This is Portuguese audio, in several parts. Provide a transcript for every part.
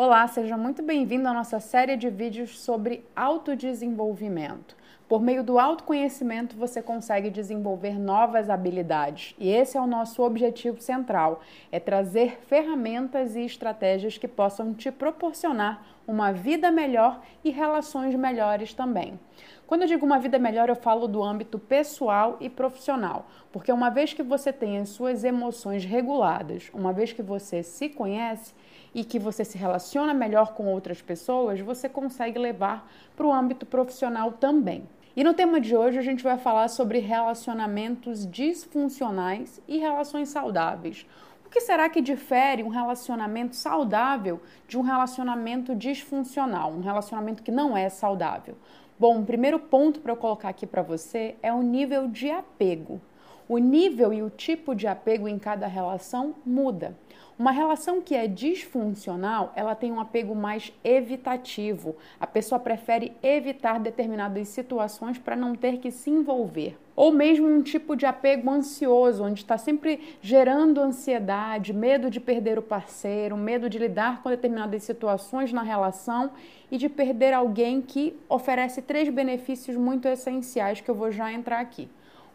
Olá, seja muito bem-vindo à nossa série de vídeos sobre autodesenvolvimento. Por meio do autoconhecimento, você consegue desenvolver novas habilidades. E esse é o nosso objetivo central: é trazer ferramentas e estratégias que possam te proporcionar uma vida melhor e relações melhores também. Quando eu digo uma vida melhor, eu falo do âmbito pessoal e profissional, porque uma vez que você tem as suas emoções reguladas, uma vez que você se conhece, e que você se relaciona melhor com outras pessoas, você consegue levar para o âmbito profissional também. E no tema de hoje a gente vai falar sobre relacionamentos disfuncionais e relações saudáveis. O que será que difere um relacionamento saudável de um relacionamento disfuncional, um relacionamento que não é saudável? Bom, o primeiro ponto para eu colocar aqui para você é o nível de apego. O nível e o tipo de apego em cada relação muda. Uma relação que é disfuncional, ela tem um apego mais evitativo. A pessoa prefere evitar determinadas situações para não ter que se envolver. Ou mesmo um tipo de apego ansioso, onde está sempre gerando ansiedade, medo de perder o parceiro, medo de lidar com determinadas situações na relação e de perder alguém que oferece três benefícios muito essenciais que eu vou já entrar aqui.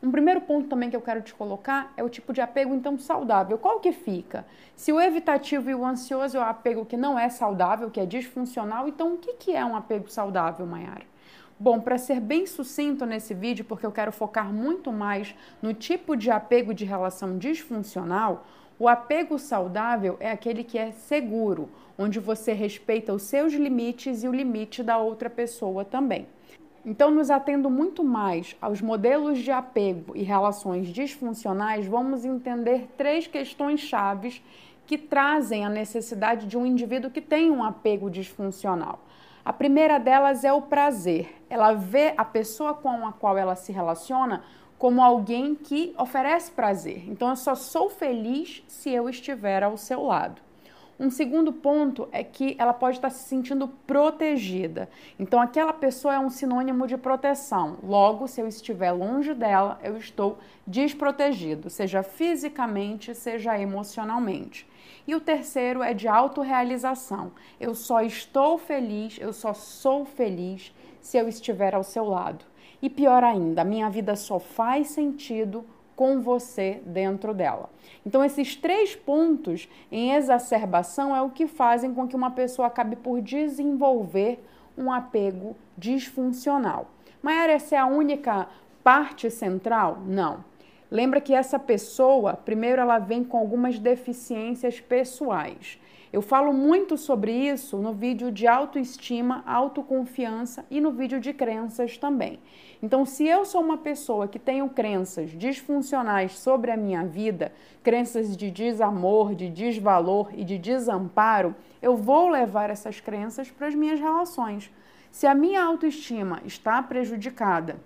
Um primeiro ponto também que eu quero te colocar é o tipo de apego então saudável. Qual que fica? Se o evitativo e o ansioso é o apego que não é saudável, que é disfuncional, então o que, que é um apego saudável, Mayara? Bom, para ser bem sucinto nesse vídeo, porque eu quero focar muito mais no tipo de apego de relação disfuncional, o apego saudável é aquele que é seguro, onde você respeita os seus limites e o limite da outra pessoa também. Então, nos atendo muito mais aos modelos de apego e relações disfuncionais, vamos entender três questões chaves que trazem a necessidade de um indivíduo que tem um apego disfuncional. A primeira delas é o prazer. Ela vê a pessoa com a qual ela se relaciona como alguém que oferece prazer. Então, eu só sou feliz se eu estiver ao seu lado. Um segundo ponto é que ela pode estar se sentindo protegida. Então, aquela pessoa é um sinônimo de proteção. Logo, se eu estiver longe dela, eu estou desprotegido, seja fisicamente, seja emocionalmente. E o terceiro é de autorrealização. Eu só estou feliz, eu só sou feliz se eu estiver ao seu lado. E pior ainda, minha vida só faz sentido com você dentro dela. Então, esses três pontos em exacerbação é o que fazem com que uma pessoa acabe por desenvolver um apego disfuncional. Mas essa é a única parte central? Não. Lembra que essa pessoa, primeiro, ela vem com algumas deficiências pessoais. Eu falo muito sobre isso no vídeo de autoestima, autoconfiança e no vídeo de crenças também. Então, se eu sou uma pessoa que tenho crenças disfuncionais sobre a minha vida, crenças de desamor, de desvalor e de desamparo, eu vou levar essas crenças para as minhas relações. Se a minha autoestima está prejudicada,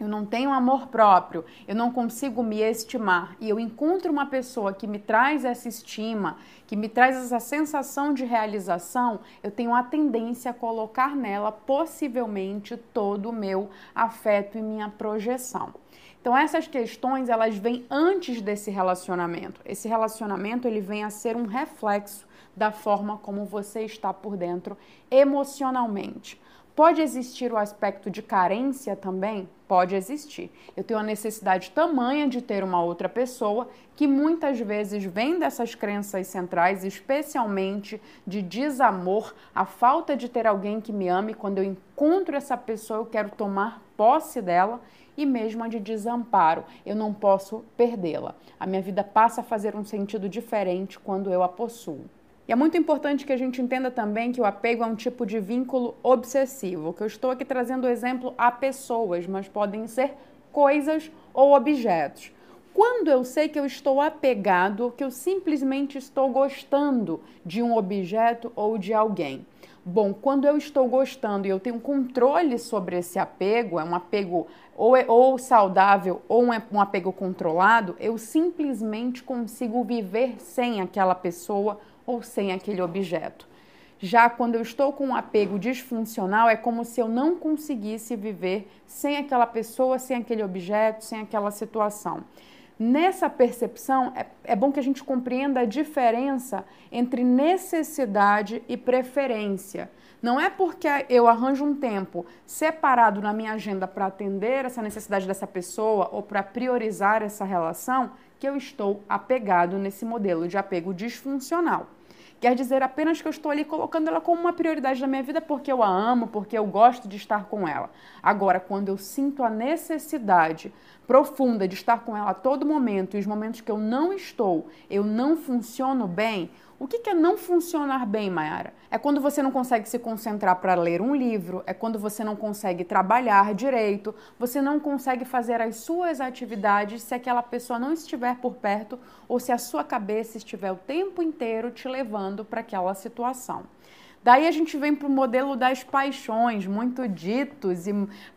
eu não tenho amor próprio, eu não consigo me estimar e eu encontro uma pessoa que me traz essa estima, que me traz essa sensação de realização, eu tenho a tendência a colocar nela possivelmente todo o meu afeto e minha projeção. Então essas questões elas vêm antes desse relacionamento. Esse relacionamento ele vem a ser um reflexo da forma como você está por dentro emocionalmente. Pode existir o aspecto de carência também? Pode existir. Eu tenho a necessidade tamanha de ter uma outra pessoa que muitas vezes vem dessas crenças centrais, especialmente de desamor, a falta de ter alguém que me ame. Quando eu encontro essa pessoa, eu quero tomar posse dela e mesmo a de desamparo. Eu não posso perdê-la. A minha vida passa a fazer um sentido diferente quando eu a possuo. E é muito importante que a gente entenda também que o apego é um tipo de vínculo obsessivo, que eu estou aqui trazendo exemplo a pessoas, mas podem ser coisas ou objetos. Quando eu sei que eu estou apegado, que eu simplesmente estou gostando de um objeto ou de alguém. Bom, quando eu estou gostando e eu tenho controle sobre esse apego, é um apego ou, é, ou saudável ou um, um apego controlado, eu simplesmente consigo viver sem aquela pessoa ou sem aquele objeto. Já quando eu estou com um apego disfuncional, é como se eu não conseguisse viver sem aquela pessoa, sem aquele objeto, sem aquela situação. Nessa percepção, é, é bom que a gente compreenda a diferença entre necessidade e preferência. Não é porque eu arranjo um tempo separado na minha agenda para atender essa necessidade dessa pessoa ou para priorizar essa relação que eu estou apegado nesse modelo de apego disfuncional. Quer dizer apenas que eu estou ali colocando ela como uma prioridade na minha vida porque eu a amo, porque eu gosto de estar com ela. Agora, quando eu sinto a necessidade profunda de estar com ela a todo momento e os momentos que eu não estou, eu não funciono bem, o que é não funcionar bem, Mayara? É quando você não consegue se concentrar para ler um livro, é quando você não consegue trabalhar direito, você não consegue fazer as suas atividades se aquela pessoa não estiver por perto ou se a sua cabeça estiver o tempo inteiro te levando para aquela situação. Daí a gente vem para o modelo das paixões, muito ditos e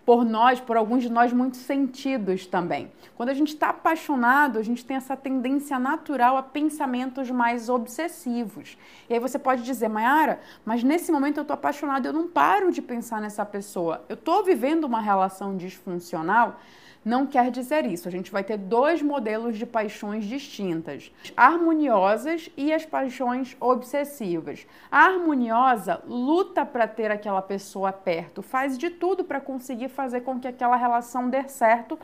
por nós, por alguns de nós, muito sentidos também. Quando a gente está apaixonado, a gente tem essa tendência natural a pensamentos mais obsessivos. E aí você pode dizer, Mayara, mas nesse momento eu estou apaixonado, eu não paro de pensar nessa pessoa. Eu estou vivendo uma relação disfuncional não quer dizer isso. A gente vai ter dois modelos de paixões distintas: harmoniosas e as paixões obsessivas. A harmoniosa luta para ter aquela pessoa perto, faz de tudo para conseguir fazer com que aquela relação dê certo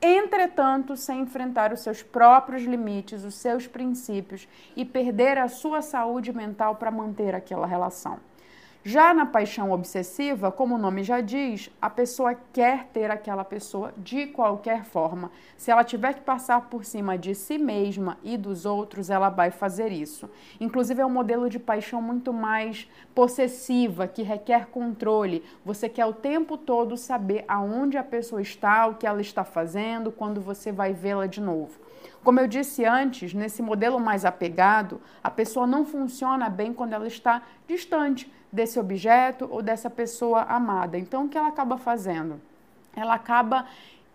entretanto, sem enfrentar os seus próprios limites, os seus princípios e perder a sua saúde mental para manter aquela relação. Já na paixão obsessiva, como o nome já diz, a pessoa quer ter aquela pessoa de qualquer forma. Se ela tiver que passar por cima de si mesma e dos outros, ela vai fazer isso. Inclusive, é um modelo de paixão muito mais possessiva, que requer controle. Você quer o tempo todo saber aonde a pessoa está, o que ela está fazendo, quando você vai vê-la de novo. Como eu disse antes, nesse modelo mais apegado, a pessoa não funciona bem quando ela está distante desse objeto ou dessa pessoa amada. Então, o que ela acaba fazendo? Ela acaba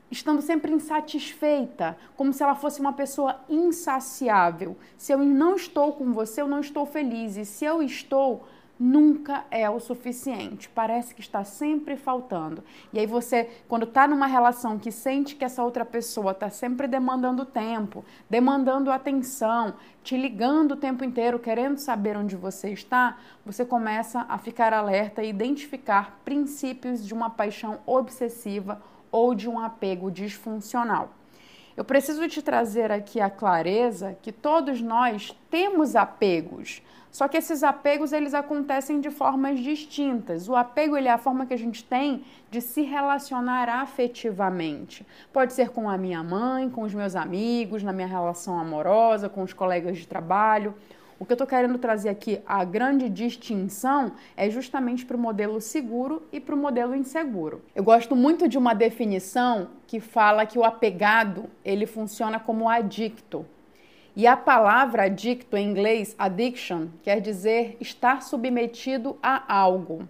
estando sempre insatisfeita, como se ela fosse uma pessoa insaciável. Se eu não estou com você, eu não estou feliz. E se eu estou, nunca é o suficiente. Parece que está sempre faltando. E aí você, quando está numa relação que sente que essa outra pessoa está sempre demandando tempo, demandando atenção, te ligando o tempo inteiro, querendo saber onde você está, você começa a ficar alerta e identificar princípios de uma paixão obsessiva ou de um apego disfuncional. Eu preciso te trazer aqui a clareza que todos nós temos apegos. Só que esses apegos eles acontecem de formas distintas. O apego ele é a forma que a gente tem de se relacionar afetivamente. Pode ser com a minha mãe, com os meus amigos, na minha relação amorosa, com os colegas de trabalho. O que eu estou querendo trazer aqui, a grande distinção, é justamente para o modelo seguro e para o modelo inseguro. Eu gosto muito de uma definição que fala que o apegado ele funciona como adicto. E a palavra adicto em inglês, addiction, quer dizer estar submetido a algo.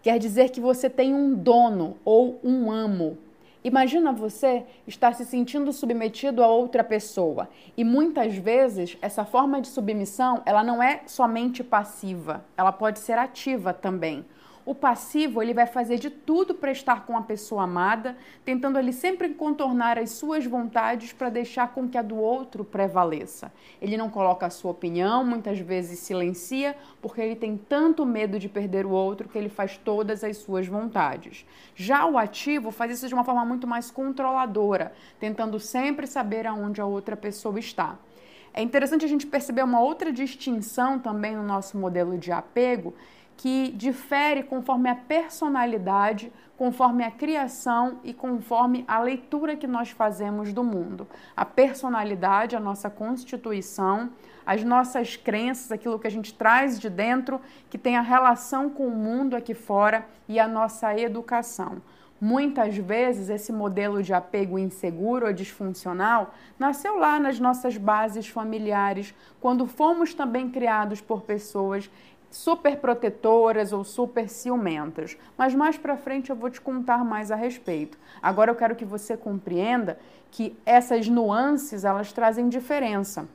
Quer dizer que você tem um dono ou um amo. Imagina você estar se sentindo submetido a outra pessoa. E muitas vezes essa forma de submissão, ela não é somente passiva, ela pode ser ativa também. O passivo, ele vai fazer de tudo para estar com a pessoa amada, tentando ele sempre contornar as suas vontades para deixar com que a do outro prevaleça. Ele não coloca a sua opinião, muitas vezes silencia, porque ele tem tanto medo de perder o outro que ele faz todas as suas vontades. Já o ativo faz isso de uma forma muito mais controladora, tentando sempre saber aonde a outra pessoa está. É interessante a gente perceber uma outra distinção também no nosso modelo de apego, que difere conforme a personalidade, conforme a criação e conforme a leitura que nós fazemos do mundo. A personalidade, a nossa constituição, as nossas crenças, aquilo que a gente traz de dentro, que tem a relação com o mundo aqui fora e a nossa educação. Muitas vezes esse modelo de apego inseguro ou disfuncional nasceu lá nas nossas bases familiares, quando fomos também criados por pessoas super protetoras ou super ciumentas. Mas mais para frente eu vou te contar mais a respeito. Agora eu quero que você compreenda que essas nuances elas trazem diferença.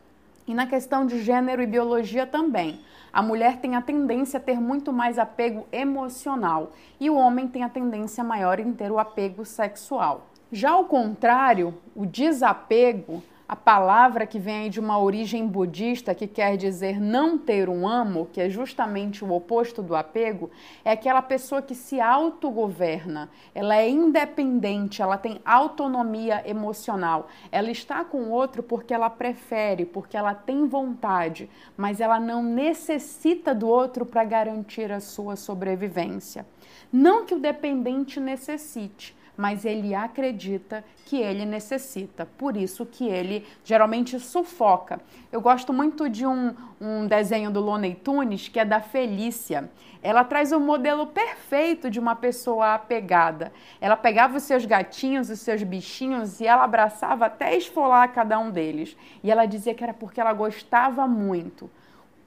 E na questão de gênero e biologia também. A mulher tem a tendência a ter muito mais apego emocional e o homem tem a tendência maior em ter o apego sexual. Já ao contrário, o desapego A palavra que vem de uma origem budista, que quer dizer não ter um amo, que é justamente o oposto do apego, é aquela pessoa que se autogoverna, ela é independente, ela tem autonomia emocional. Ela está com o outro porque ela prefere, porque ela tem vontade, mas ela não necessita do outro para garantir a sua sobrevivência. Não que o dependente necessite, mas ele acredita que ele necessita. Por isso que ele geralmente sufoca. Eu gosto muito de um, um desenho do Looney Tunes que é da Felícia. Ela traz o um modelo perfeito de uma pessoa apegada. Ela pegava os seus gatinhos, os seus bichinhos e ela abraçava até esfolar cada um deles. E ela dizia que era porque ela gostava muito.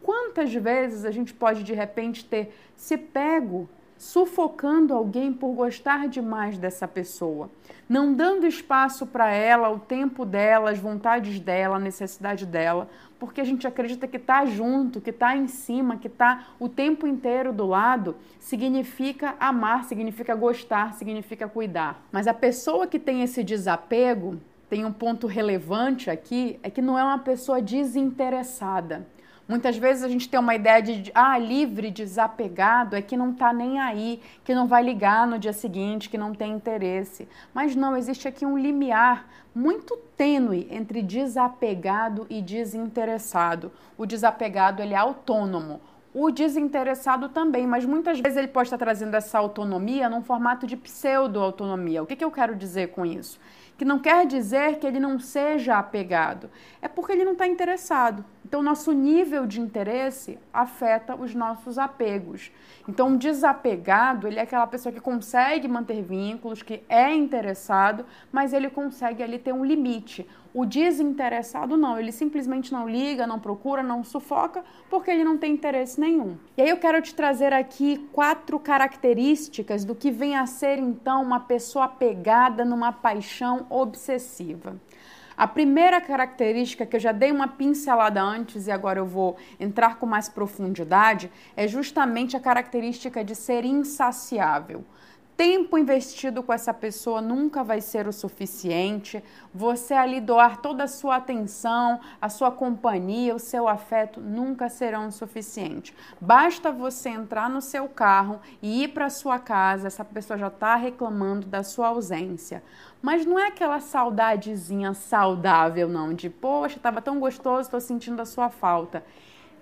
Quantas vezes a gente pode de repente ter se pego sufocando alguém por gostar demais dessa pessoa, não dando espaço para ela, o tempo dela, as vontades dela, a necessidade dela, porque a gente acredita que tá junto, que tá em cima, que está o tempo inteiro do lado, significa amar, significa gostar, significa cuidar. Mas a pessoa que tem esse desapego, tem um ponto relevante aqui, é que não é uma pessoa desinteressada. Muitas vezes a gente tem uma ideia de ah, livre, desapegado, é que não está nem aí, que não vai ligar no dia seguinte, que não tem interesse. Mas não, existe aqui um limiar muito tênue entre desapegado e desinteressado. O desapegado ele é autônomo, o desinteressado também, mas muitas vezes ele pode estar trazendo essa autonomia num formato de pseudo-autonomia. O que, que eu quero dizer com isso? Que não quer dizer que ele não seja apegado, é porque ele não está interessado. Então, nosso nível de interesse afeta os nossos apegos. Então, um desapegado, ele é aquela pessoa que consegue manter vínculos, que é interessado, mas ele consegue ali ter um limite. O desinteressado não, ele simplesmente não liga, não procura, não sufoca, porque ele não tem interesse nenhum. E aí eu quero te trazer aqui quatro características do que vem a ser então uma pessoa apegada numa paixão obsessiva. A primeira característica que eu já dei uma pincelada antes e agora eu vou entrar com mais profundidade é justamente a característica de ser insaciável tempo investido com essa pessoa nunca vai ser o suficiente. Você ali doar toda a sua atenção, a sua companhia, o seu afeto nunca serão o suficiente. Basta você entrar no seu carro e ir para sua casa, essa pessoa já está reclamando da sua ausência. Mas não é aquela saudadezinha saudável, não, de poxa, estava tão gostoso, estou sentindo a sua falta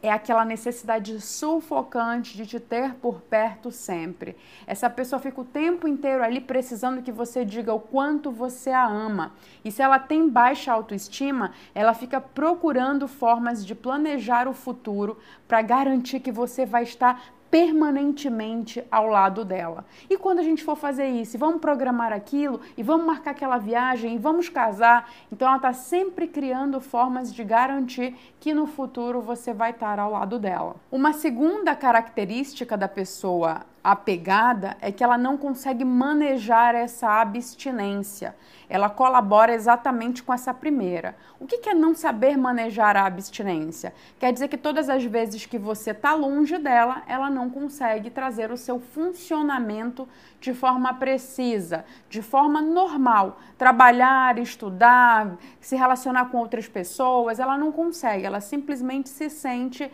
é aquela necessidade sufocante de te ter por perto sempre. Essa pessoa fica o tempo inteiro ali precisando que você diga o quanto você a ama. E se ela tem baixa autoestima, ela fica procurando formas de planejar o futuro para garantir que você vai estar permanentemente ao lado dela. E quando a gente for fazer isso, vamos programar aquilo, e vamos marcar aquela viagem, e vamos casar, então ela está sempre criando formas de garantir que no futuro você vai estar ao lado dela. Uma segunda característica da pessoa apegada é que ela não consegue manejar essa abstinência. Ela colabora exatamente com essa primeira. O que é não saber manejar a abstinência? Quer dizer que todas as vezes que você está longe dela, ela não consegue trazer o seu funcionamento de forma precisa, de forma normal. Trabalhar, estudar, se relacionar com outras pessoas, ela não consegue, ela simplesmente se sente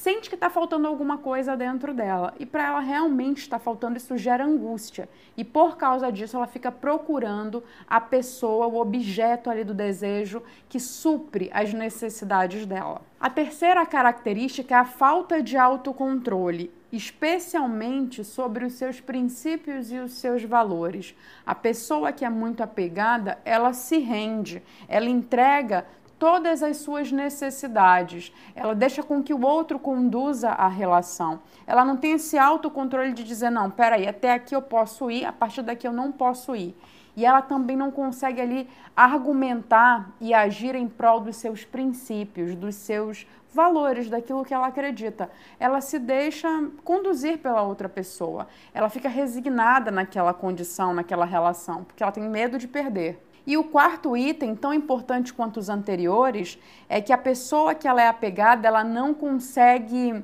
sente que está faltando alguma coisa dentro dela. E para ela realmente está faltando, isso gera angústia. E por causa disso, ela fica procurando a pessoa, o objeto ali do desejo que supre as necessidades dela. A terceira característica é a falta de autocontrole especialmente sobre os seus princípios e os seus valores. A pessoa que é muito apegada, ela se rende, ela entrega todas as suas necessidades. Ela deixa com que o outro conduza a relação. Ela não tem esse autocontrole de dizer, não, peraí, até aqui eu posso ir, a partir daqui eu não posso ir. E ela também não consegue ali argumentar e agir em prol dos seus princípios, dos seus valores, daquilo que ela acredita. Ela se deixa conduzir pela outra pessoa. Ela fica resignada naquela condição, naquela relação, porque ela tem medo de perder. E o quarto item, tão importante quanto os anteriores, é que a pessoa que ela é apegada, ela não consegue,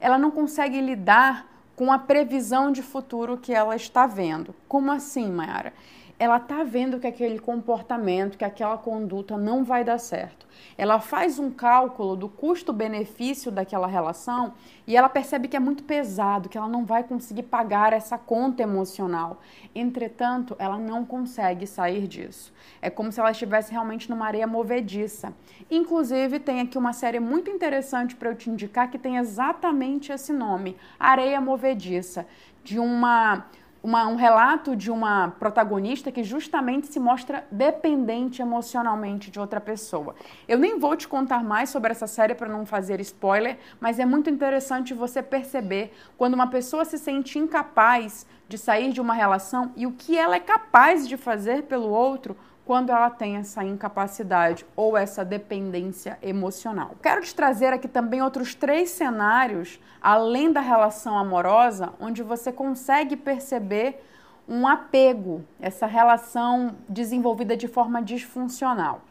ela não consegue lidar com a previsão de futuro que ela está vendo. Como assim, Mayara? Ela tá vendo que aquele comportamento, que aquela conduta não vai dar certo. Ela faz um cálculo do custo-benefício daquela relação e ela percebe que é muito pesado, que ela não vai conseguir pagar essa conta emocional. Entretanto, ela não consegue sair disso. É como se ela estivesse realmente numa areia movediça. Inclusive, tem aqui uma série muito interessante para eu te indicar que tem exatamente esse nome, Areia Movediça, de uma uma, um relato de uma protagonista que justamente se mostra dependente emocionalmente de outra pessoa. Eu nem vou te contar mais sobre essa série para não fazer spoiler, mas é muito interessante você perceber quando uma pessoa se sente incapaz de sair de uma relação e o que ela é capaz de fazer pelo outro quando ela tem essa incapacidade ou essa dependência emocional. Quero te trazer aqui também outros três cenários, além da relação amorosa, onde você consegue perceber um apego, essa relação desenvolvida de forma disfuncional.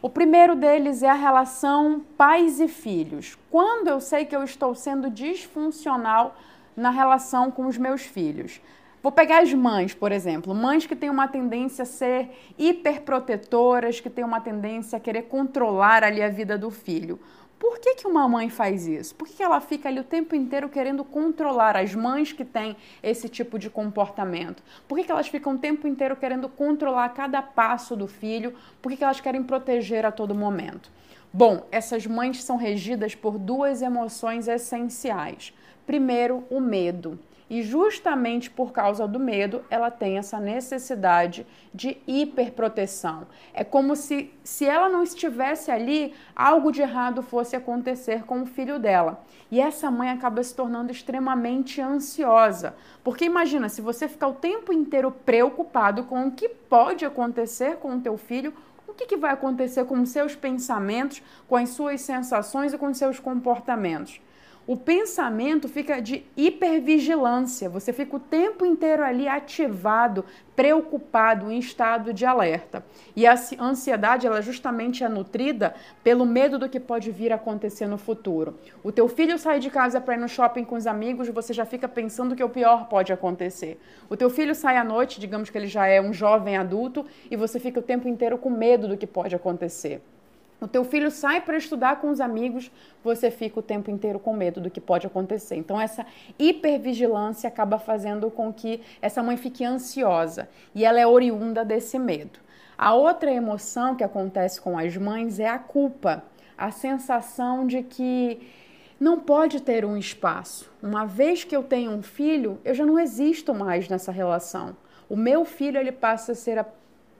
O primeiro deles é a relação pais e filhos. Quando eu sei que eu estou sendo disfuncional na relação com os meus filhos, Vou pegar as mães, por exemplo, mães que têm uma tendência a ser hiperprotetoras, que têm uma tendência a querer controlar ali a vida do filho. Por que, que uma mãe faz isso? Por que, que ela fica ali o tempo inteiro querendo controlar as mães que têm esse tipo de comportamento? Por que, que elas ficam o tempo inteiro querendo controlar cada passo do filho? Por que, que elas querem proteger a todo momento? Bom, essas mães são regidas por duas emoções essenciais. Primeiro, o medo. E justamente por causa do medo, ela tem essa necessidade de hiperproteção. É como se, se ela não estivesse ali, algo de errado fosse acontecer com o filho dela. E essa mãe acaba se tornando extremamente ansiosa. Porque imagina, se você ficar o tempo inteiro preocupado com o que pode acontecer com o teu filho, o que, que vai acontecer com os seus pensamentos, com as suas sensações e com os seus comportamentos? O pensamento fica de hipervigilância, você fica o tempo inteiro ali ativado, preocupado, em estado de alerta. E a ansiedade, ela justamente é nutrida pelo medo do que pode vir a acontecer no futuro. O teu filho sai de casa para ir no shopping com os amigos, você já fica pensando que o pior pode acontecer. O teu filho sai à noite, digamos que ele já é um jovem adulto, e você fica o tempo inteiro com medo do que pode acontecer. O teu filho sai para estudar com os amigos, você fica o tempo inteiro com medo do que pode acontecer. Então essa hipervigilância acaba fazendo com que essa mãe fique ansiosa e ela é oriunda desse medo. A outra emoção que acontece com as mães é a culpa, a sensação de que não pode ter um espaço. Uma vez que eu tenho um filho, eu já não existo mais nessa relação. O meu filho ele passa a ser a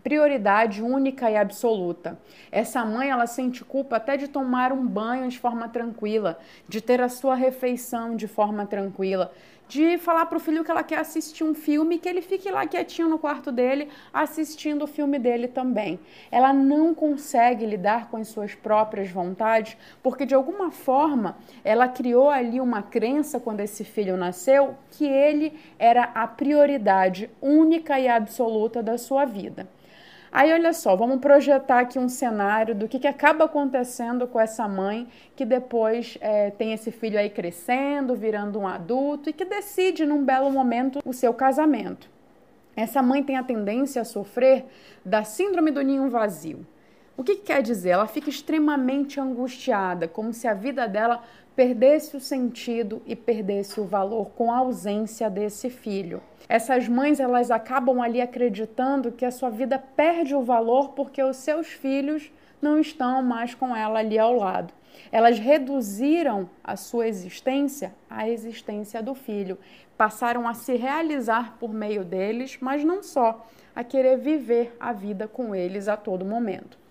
prioridade única e absoluta. Essa mãe, ela sente culpa até de tomar um banho de forma tranquila, de ter a sua refeição de forma tranquila, de falar para o filho que ela quer assistir um filme, que ele fique lá quietinho no quarto dele, assistindo o filme dele também. Ela não consegue lidar com as suas próprias vontades, porque de alguma forma ela criou ali uma crença quando esse filho nasceu que ele era a prioridade única e absoluta da sua vida. Aí, olha só, vamos projetar aqui um cenário do que, que acaba acontecendo com essa mãe que depois é, tem esse filho aí crescendo, virando um adulto e que decide num belo momento o seu casamento. Essa mãe tem a tendência a sofrer da síndrome do ninho vazio. O que, que quer dizer? Ela fica extremamente angustiada, como se a vida dela perdesse o sentido e perdesse o valor com a ausência desse filho. Essas mães elas acabam ali acreditando que a sua vida perde o valor porque os seus filhos não estão mais com ela ali ao lado. Elas reduziram a sua existência à existência do filho, passaram a se realizar por meio deles, mas não só, a querer viver a vida com eles a todo momento.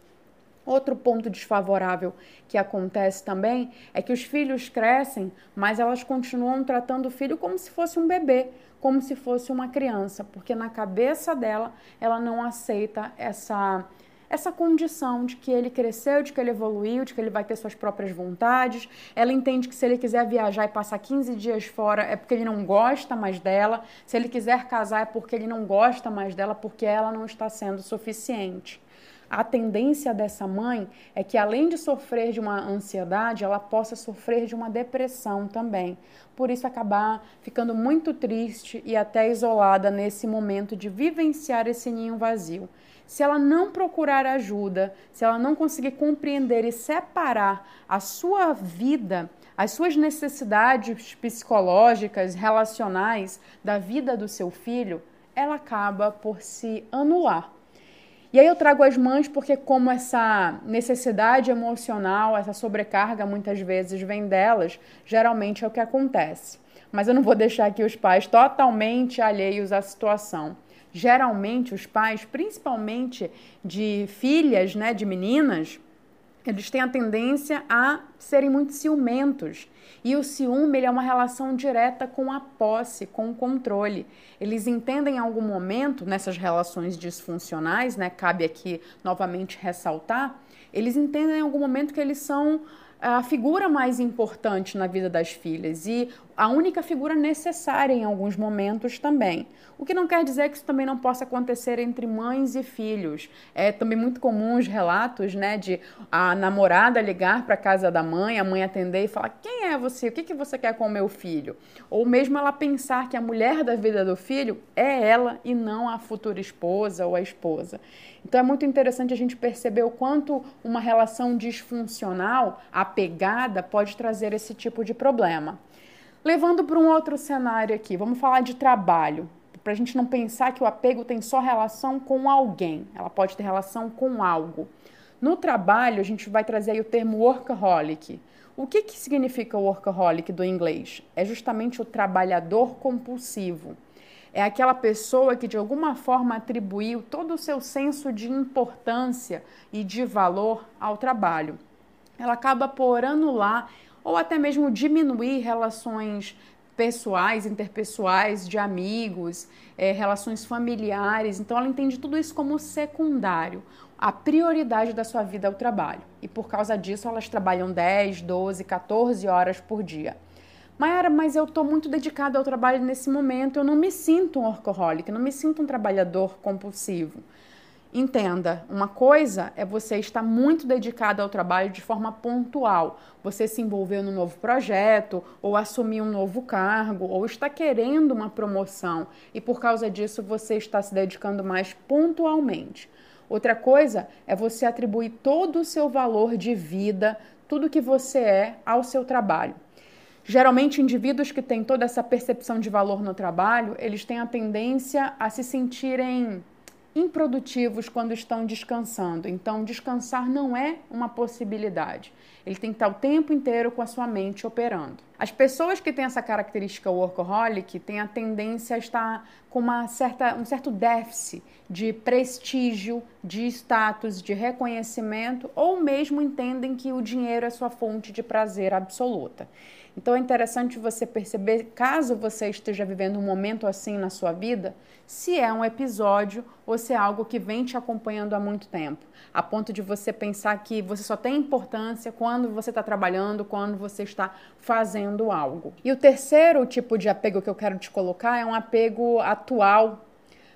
Outro ponto desfavorável que acontece também é que os filhos crescem, mas elas continuam tratando o filho como se fosse um bebê, como se fosse uma criança, porque na cabeça dela ela não aceita essa essa condição de que ele cresceu, de que ele evoluiu, de que ele vai ter suas próprias vontades. Ela entende que se ele quiser viajar e passar 15 dias fora é porque ele não gosta mais dela. Se ele quiser casar é porque ele não gosta mais dela, porque ela não está sendo suficiente. A tendência dessa mãe é que além de sofrer de uma ansiedade, ela possa sofrer de uma depressão também. Por isso acabar ficando muito triste e até isolada nesse momento de vivenciar esse ninho vazio. Se ela não procurar ajuda, se ela não conseguir compreender e separar a sua vida as suas necessidades psicológicas, relacionais da vida do seu filho, ela acaba por se anular. E aí eu trago as mães porque como essa necessidade emocional, essa sobrecarga muitas vezes vem delas, geralmente é o que acontece. Mas eu não vou deixar aqui os pais totalmente alheios à situação. Geralmente os pais, principalmente de filhas, né, de meninas, eles têm a tendência a serem muito ciumentos. E o ciúme é uma relação direta com a posse, com o controle. Eles entendem em algum momento, nessas relações disfuncionais, né, cabe aqui novamente ressaltar, eles entendem em algum momento que eles são a figura mais importante na vida das filhas e a única figura necessária em alguns momentos também. O que não quer dizer que isso também não possa acontecer entre mães e filhos. É também muito comum os relatos, né, de a namorada ligar para a casa da mãe, a mãe atender e falar: "Quem é você? O que que você quer com o meu filho?" Ou mesmo ela pensar que a mulher da vida do filho é ela e não a futura esposa ou a esposa. Então é muito interessante a gente perceber o quanto uma relação disfuncional, apegada, pode trazer esse tipo de problema. Levando para um outro cenário aqui, vamos falar de trabalho para a gente não pensar que o apego tem só relação com alguém, ela pode ter relação com algo. No trabalho, a gente vai trazer o termo workaholic. O que, que significa workaholic do inglês? É justamente o trabalhador compulsivo. É aquela pessoa que de alguma forma atribuiu todo o seu senso de importância e de valor ao trabalho. Ela acaba por anular ou até mesmo diminuir relações pessoais, interpessoais, de amigos, é, relações familiares. Então, ela entende tudo isso como secundário. A prioridade da sua vida é o trabalho. E por causa disso, elas trabalham 10, 12, 14 horas por dia. Mayara, mas eu estou muito dedicada ao trabalho nesse momento, eu não me sinto um workaholic, não me sinto um trabalhador compulsivo. Entenda, uma coisa é você estar muito dedicado ao trabalho de forma pontual. Você se envolveu num novo projeto, ou assumir um novo cargo, ou está querendo uma promoção e por causa disso você está se dedicando mais pontualmente. Outra coisa é você atribuir todo o seu valor de vida, tudo que você é, ao seu trabalho. Geralmente, indivíduos que têm toda essa percepção de valor no trabalho, eles têm a tendência a se sentirem improdutivos quando estão descansando. Então, descansar não é uma possibilidade. Ele tem que estar o tempo inteiro com a sua mente operando. As pessoas que têm essa característica workaholic têm a tendência a estar com uma certa, um certo déficit de prestígio, de status, de reconhecimento, ou mesmo entendem que o dinheiro é sua fonte de prazer absoluta. Então é interessante você perceber, caso você esteja vivendo um momento assim na sua vida, se é um episódio ou se é algo que vem te acompanhando há muito tempo, a ponto de você pensar que você só tem importância quando você está trabalhando, quando você está fazendo algo. E o terceiro tipo de apego que eu quero te colocar é um apego atual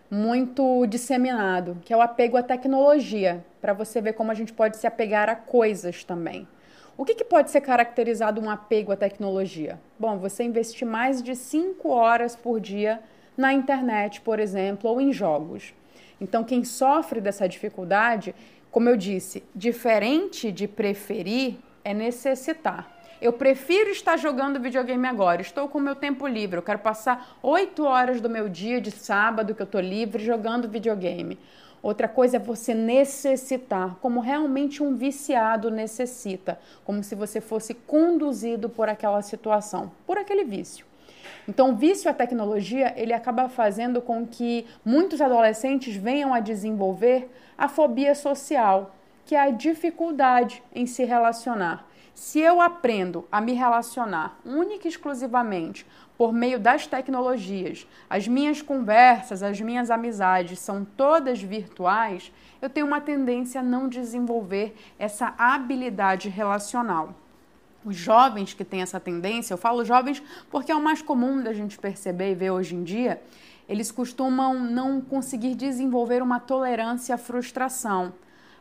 muito disseminado, que é o apego à tecnologia, para você ver como a gente pode se apegar a coisas também. O que, que, pode ser caracterizado um apego à tecnologia? Bom, você investir mais de 5 horas por dia na internet, por exemplo, ou em jogos. Então, quem sofre dessa dificuldade, como eu disse, diferente de preferir, é necessitar. Eu prefiro estar jogando videogame agora. Estou com meu tempo livre. Eu quero passar 8 horas do meu dia de sábado que eu estou livre jogando videogame. Outra coisa é você necessitar, como realmente um viciado necessita, como se você fosse conduzido por aquela situação, por aquele vício. Então, o vício à tecnologia, ele acaba fazendo com que muitos adolescentes venham a desenvolver a fobia social, que é a dificuldade em se relacionar. Se eu aprendo a me relacionar única e exclusivamente por meio das tecnologias, as minhas conversas, as minhas amizades são todas virtuais, eu tenho uma tendência a não desenvolver essa habilidade relacional. Os jovens que têm essa tendência, eu falo jovens porque é o mais comum da gente perceber e ver hoje em dia, eles costumam não conseguir desenvolver uma tolerância à frustração.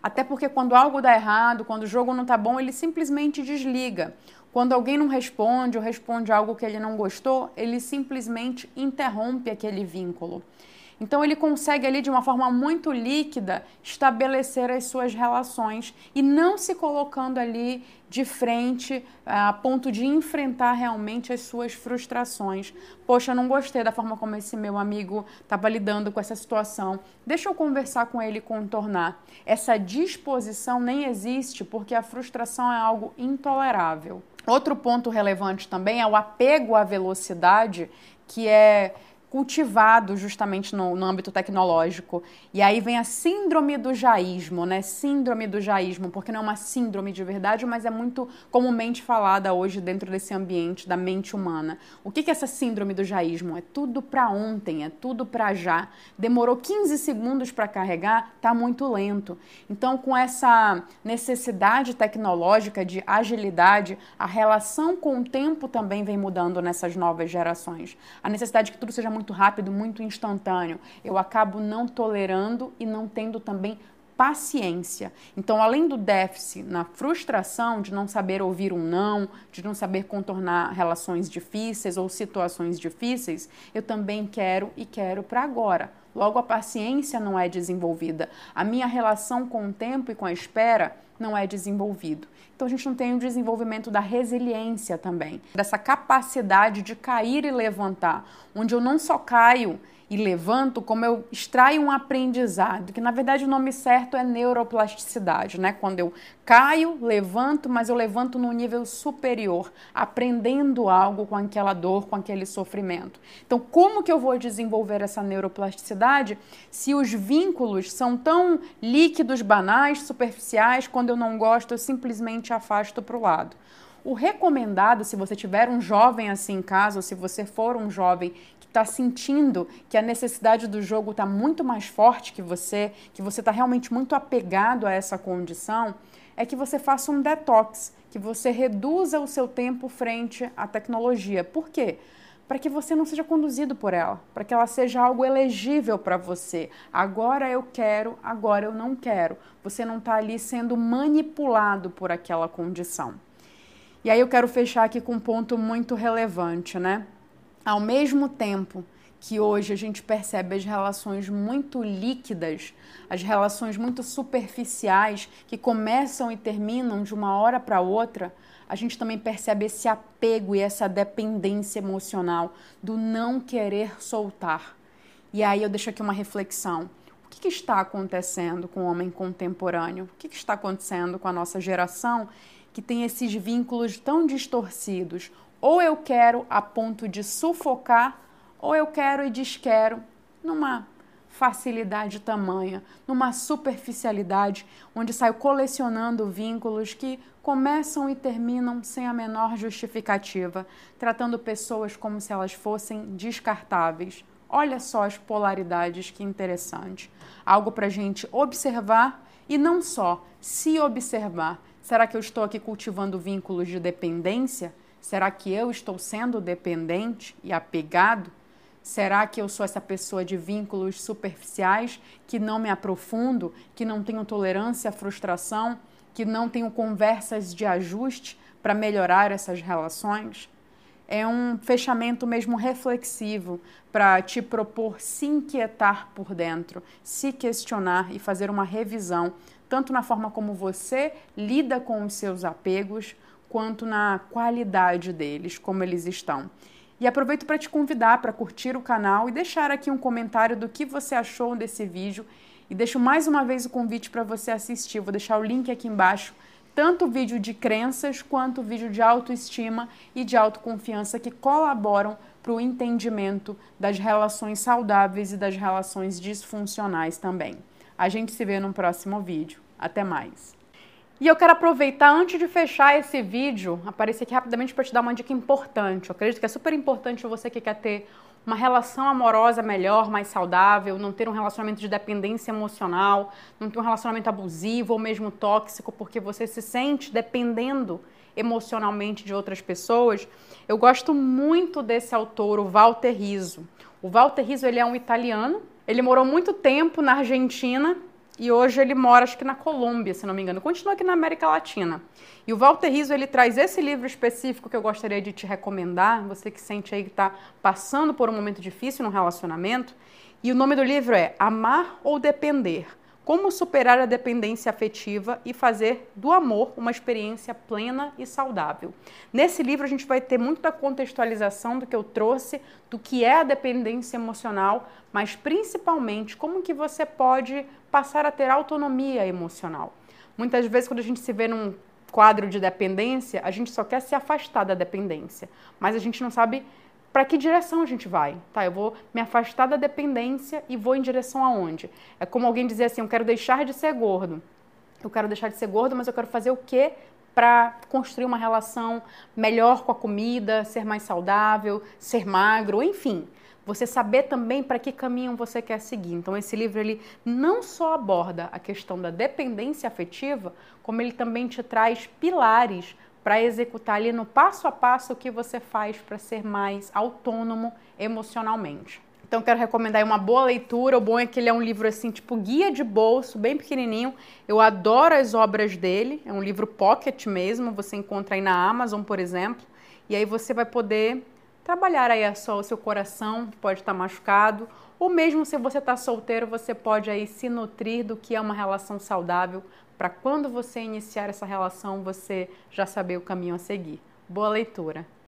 Até porque quando algo dá errado, quando o jogo não tá bom, ele simplesmente desliga. Quando alguém não responde ou responde algo que ele não gostou, ele simplesmente interrompe aquele vínculo. Então ele consegue ali de uma forma muito líquida estabelecer as suas relações e não se colocando ali de frente a ponto de enfrentar realmente as suas frustrações. Poxa, não gostei da forma como esse meu amigo estava lidando com essa situação. Deixa eu conversar com ele e contornar. Essa disposição nem existe porque a frustração é algo intolerável. Outro ponto relevante também é o apego à velocidade, que é cultivado justamente no, no, âmbito tecnológico. E aí vem a síndrome do jaísmo, né? Síndrome do jaísmo, porque não é uma síndrome de verdade, mas é muito comumente falada hoje dentro desse ambiente da mente humana. O que é essa síndrome do jaísmo? É tudo para ontem, é tudo para já. Demorou 15 segundos para carregar, tá muito lento. Então, com essa necessidade tecnológica de agilidade, a relação com o tempo também vem mudando nessas novas gerações. A necessidade que tudo seja muito muito rápido, muito instantâneo, eu acabo não tolerando e não tendo também paciência. Então, além do déficit na frustração de não saber ouvir um não, de não saber contornar relações difíceis ou situações difíceis, eu também quero e quero para agora. Logo, a paciência não é desenvolvida. A minha relação com o tempo e com a espera não é desenvolvido. Então a gente não tem o desenvolvimento da resiliência também, dessa capacidade de cair e levantar, onde eu não só caio e levanto, como eu extraio um aprendizado, que na verdade o nome certo é neuroplasticidade, né? Quando eu caio, levanto, mas eu levanto num nível superior, aprendendo algo com aquela dor, com aquele sofrimento. Então, como que eu vou desenvolver essa neuroplasticidade se os vínculos são tão líquidos, banais, superficiais, quando eu não gosto, eu simplesmente afasto para o lado. O recomendado, se você tiver um jovem assim em casa, ou se você for um jovem está sentindo que a necessidade do jogo está muito mais forte que você, que você está realmente muito apegado a essa condição, é que você faça um detox, que você reduza o seu tempo frente à tecnologia. Por quê? Para que você não seja conduzido por ela, para que ela seja algo elegível para você. Agora eu quero, agora eu não quero. Você não está ali sendo manipulado por aquela condição. E aí eu quero fechar aqui com um ponto muito relevante, né? Ao mesmo tempo que hoje a gente percebe as relações muito líquidas, as relações muito superficiais que começam e terminam de uma hora para outra, a gente também percebe esse apego e essa dependência emocional do não querer soltar. E aí eu deixo aqui uma reflexão. O que, que está acontecendo com o homem contemporâneo? O que, que está acontecendo com a nossa geração que tem esses vínculos tão distorcidos? Ou eu quero a ponto de sufocar, ou eu quero e desquero numa facilidade tamanha, numa superficialidade, onde saio colecionando vínculos que começam e terminam sem a menor justificativa, tratando pessoas como se elas fossem descartáveis. Olha só as polaridades, que interessante. Algo para a gente observar e não só se observar. Será que eu estou aqui cultivando vínculos de dependência? Será que eu estou sendo dependente e apegado? Será que eu sou essa pessoa de vínculos superficiais, que não me aprofundo, que não tenho tolerância à frustração, que não tenho conversas de ajuste para melhorar essas relações? É um fechamento mesmo reflexivo para te propor se inquietar por dentro, se questionar e fazer uma revisão, tanto na forma como você lida com os seus apegos, quanto na qualidade deles, como eles estão. E aproveito para te convidar para curtir o canal e deixar aqui um comentário do que você achou desse vídeo. E deixo mais uma vez o convite para você assistir. Vou deixar o link aqui embaixo, tanto o vídeo de crenças quanto o vídeo de autoestima e de autoconfiança que colaboram para o entendimento das relações saudáveis e das relações disfuncionais também. A gente se vê no próximo vídeo. Até mais! E eu quero aproveitar, antes de fechar esse vídeo, aparecer aqui rapidamente para te dar uma dica importante. Eu acredito que é super importante você que quer ter uma relação amorosa melhor, mais saudável, não ter um relacionamento de dependência emocional, não ter um relacionamento abusivo ou mesmo tóxico, porque você se sente dependendo emocionalmente de outras pessoas. Eu gosto muito desse autor, o Walter Rizzo. O Walter Rizzo ele é um italiano, ele morou muito tempo na Argentina e hoje ele mora, acho que na Colômbia, se não me engano. Continua aqui na América Latina. E o Walter Rizzo, ele traz esse livro específico que eu gostaria de te recomendar, você que sente aí que está passando por um momento difícil no relacionamento. E o nome do livro é Amar ou Depender como superar a dependência afetiva e fazer do amor uma experiência plena e saudável. Nesse livro a gente vai ter muito da contextualização do que eu trouxe, do que é a dependência emocional, mas principalmente como que você pode passar a ter autonomia emocional. Muitas vezes quando a gente se vê num quadro de dependência, a gente só quer se afastar da dependência, mas a gente não sabe para que direção a gente vai? Tá, eu vou me afastar da dependência e vou em direção aonde? É como alguém dizer assim, eu quero deixar de ser gordo. Eu quero deixar de ser gordo, mas eu quero fazer o quê para construir uma relação melhor com a comida, ser mais saudável, ser magro, enfim. Você saber também para que caminho você quer seguir. Então esse livro ele não só aborda a questão da dependência afetiva, como ele também te traz pilares para executar ali no passo a passo o que você faz para ser mais autônomo emocionalmente. Então quero recomendar uma boa leitura. O bom é que ele é um livro assim, tipo guia de bolso, bem pequenininho. Eu adoro as obras dele. É um livro pocket mesmo, você encontra aí na Amazon, por exemplo. E aí você vai poder trabalhar aí só o seu coração, que pode estar machucado, ou mesmo se você está solteiro, você pode aí se nutrir do que é uma relação saudável para quando você iniciar essa relação você já saber o caminho a seguir. Boa leitura!